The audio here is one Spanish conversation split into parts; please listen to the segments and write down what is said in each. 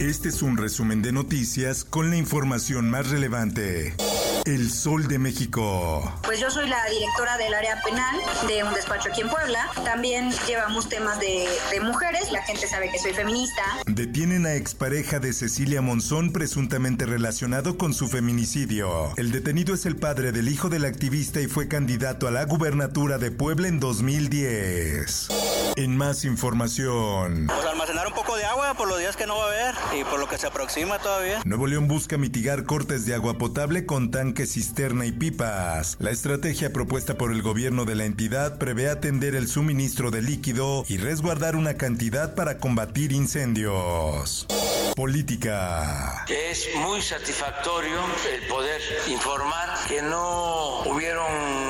Este es un resumen de noticias con la información más relevante. El Sol de México. Pues yo soy la directora del área penal de un despacho aquí en Puebla. También llevamos temas de, de mujeres. La gente sabe que soy feminista. Detienen a expareja de Cecilia Monzón presuntamente relacionado con su feminicidio. El detenido es el padre del hijo del activista y fue candidato a la gubernatura de Puebla en 2010. En más información. Pues almacenar un poco de agua por los días que no va a haber y por lo que se aproxima todavía. Nuevo León busca mitigar cortes de agua potable con tanques, cisterna y pipas. La estrategia propuesta por el gobierno de la entidad prevé atender el suministro de líquido y resguardar una cantidad para combatir incendios. Política. Es muy satisfactorio el poder informar que no hubieron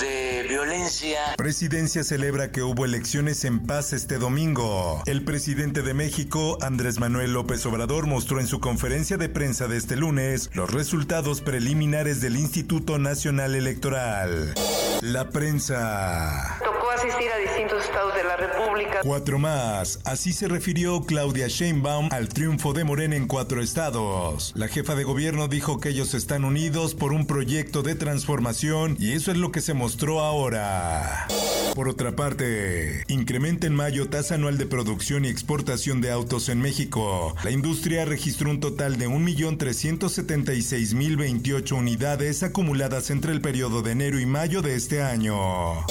de violencia. Presidencia celebra que hubo elecciones en paz este domingo. El presidente de México, Andrés Manuel López Obrador, mostró en su conferencia de prensa de este lunes los resultados preliminares del Instituto Nacional Electoral. La prensa. Asistir a distintos estados de la República. Cuatro más. Así se refirió Claudia Sheinbaum al triunfo de Morena en cuatro estados. La jefa de gobierno dijo que ellos están unidos por un proyecto de transformación y eso es lo que se mostró ahora. Por otra parte, incrementa en mayo tasa anual de producción y exportación de autos en México. La industria registró un total de 1.376.028 unidades acumuladas entre el periodo de enero y mayo de este año.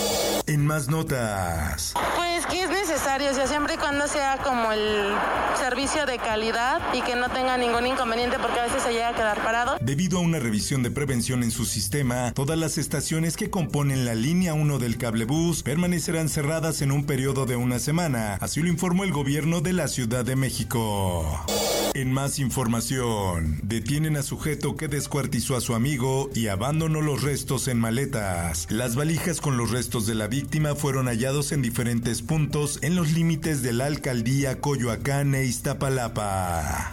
En más notas. Pues que es necesario, o sea, siempre y cuando sea como el servicio de calidad y que no tenga ningún inconveniente porque a veces se llega a quedar parado. Debido a una revisión de prevención en su sistema, todas las estaciones que componen la línea 1 del cablebús permanecerán cerradas en un periodo de una semana, así lo informó el gobierno de la Ciudad de México. En más información, detienen a sujeto que descuartizó a su amigo y abandonó los restos en maletas. Las valijas con los restos de la víctima fueron hallados en diferentes puntos en los límites de la alcaldía Coyoacán e Iztapalapa.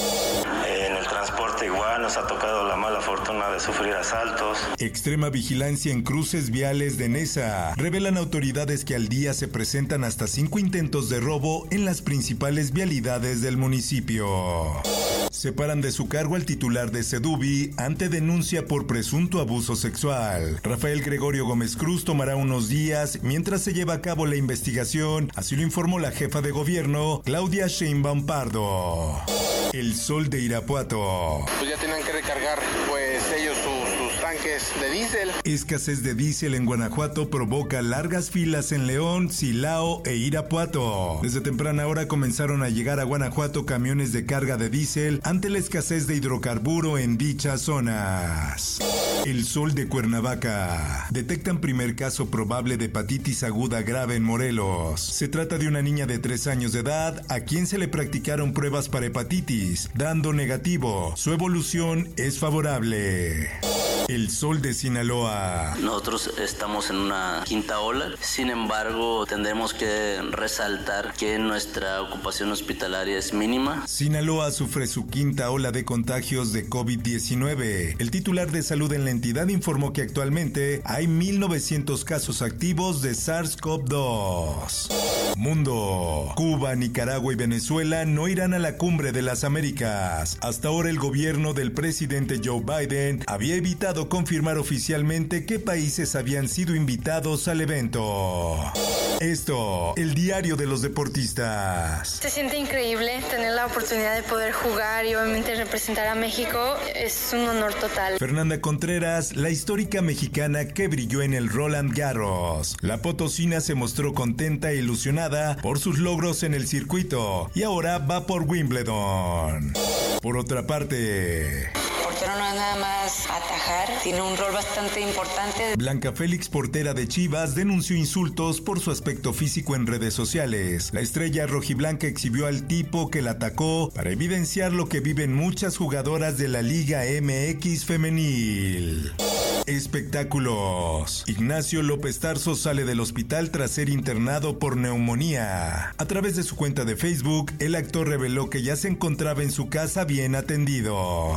Nos ha tocado la mala fortuna de sufrir asaltos. Extrema vigilancia en cruces viales de Nesa. Revelan autoridades que al día se presentan hasta cinco intentos de robo en las principales vialidades del municipio. Separan de su cargo al titular de Sedubi ante denuncia por presunto abuso sexual. Rafael Gregorio Gómez Cruz tomará unos días mientras se lleva a cabo la investigación, así lo informó la jefa de gobierno, Claudia Sheinbaum Pardo. El sol de Irapuato. Pues ya tienen que recargar, pues ellos sus, sus tanques de diésel. Escasez de diésel en Guanajuato provoca largas filas en León, Silao e Irapuato. Desde temprana hora comenzaron a llegar a Guanajuato camiones de carga de diésel ante la escasez de hidrocarburo en dichas zonas. El sol de Cuernavaca. Detectan primer caso probable de hepatitis aguda grave en Morelos. Se trata de una niña de 3 años de edad a quien se le practicaron pruebas para hepatitis, dando negativo. Su evolución es favorable. El sol de Sinaloa. Nosotros estamos en una quinta ola, sin embargo tendremos que resaltar que nuestra ocupación hospitalaria es mínima. Sinaloa sufre su quinta ola de contagios de COVID-19. El titular de salud en la entidad informó que actualmente hay 1.900 casos activos de SARS-CoV-2. Mundo. Cuba, Nicaragua y Venezuela no irán a la cumbre de las Américas. Hasta ahora el gobierno del presidente Joe Biden había evitado confirmar oficialmente qué países habían sido invitados al evento. Esto, el diario de los deportistas. Se siente increíble tener la oportunidad de poder jugar y obviamente representar a México. Es un honor total. Fernanda Contreras, la histórica mexicana que brilló en el Roland Garros. La potosina se mostró contenta e ilusionada por sus logros en el circuito y ahora va por Wimbledon. Por otra parte, no es nada más atajar, un rol bastante importante. Blanca Félix, portera de Chivas, denunció insultos por su aspecto físico en redes sociales. La estrella rojiblanca exhibió al tipo que la atacó para evidenciar lo que viven muchas jugadoras de la Liga MX femenil. Espectáculos. Ignacio López Tarso sale del hospital tras ser internado por neumonía. A través de su cuenta de Facebook, el actor reveló que ya se encontraba en su casa bien atendido.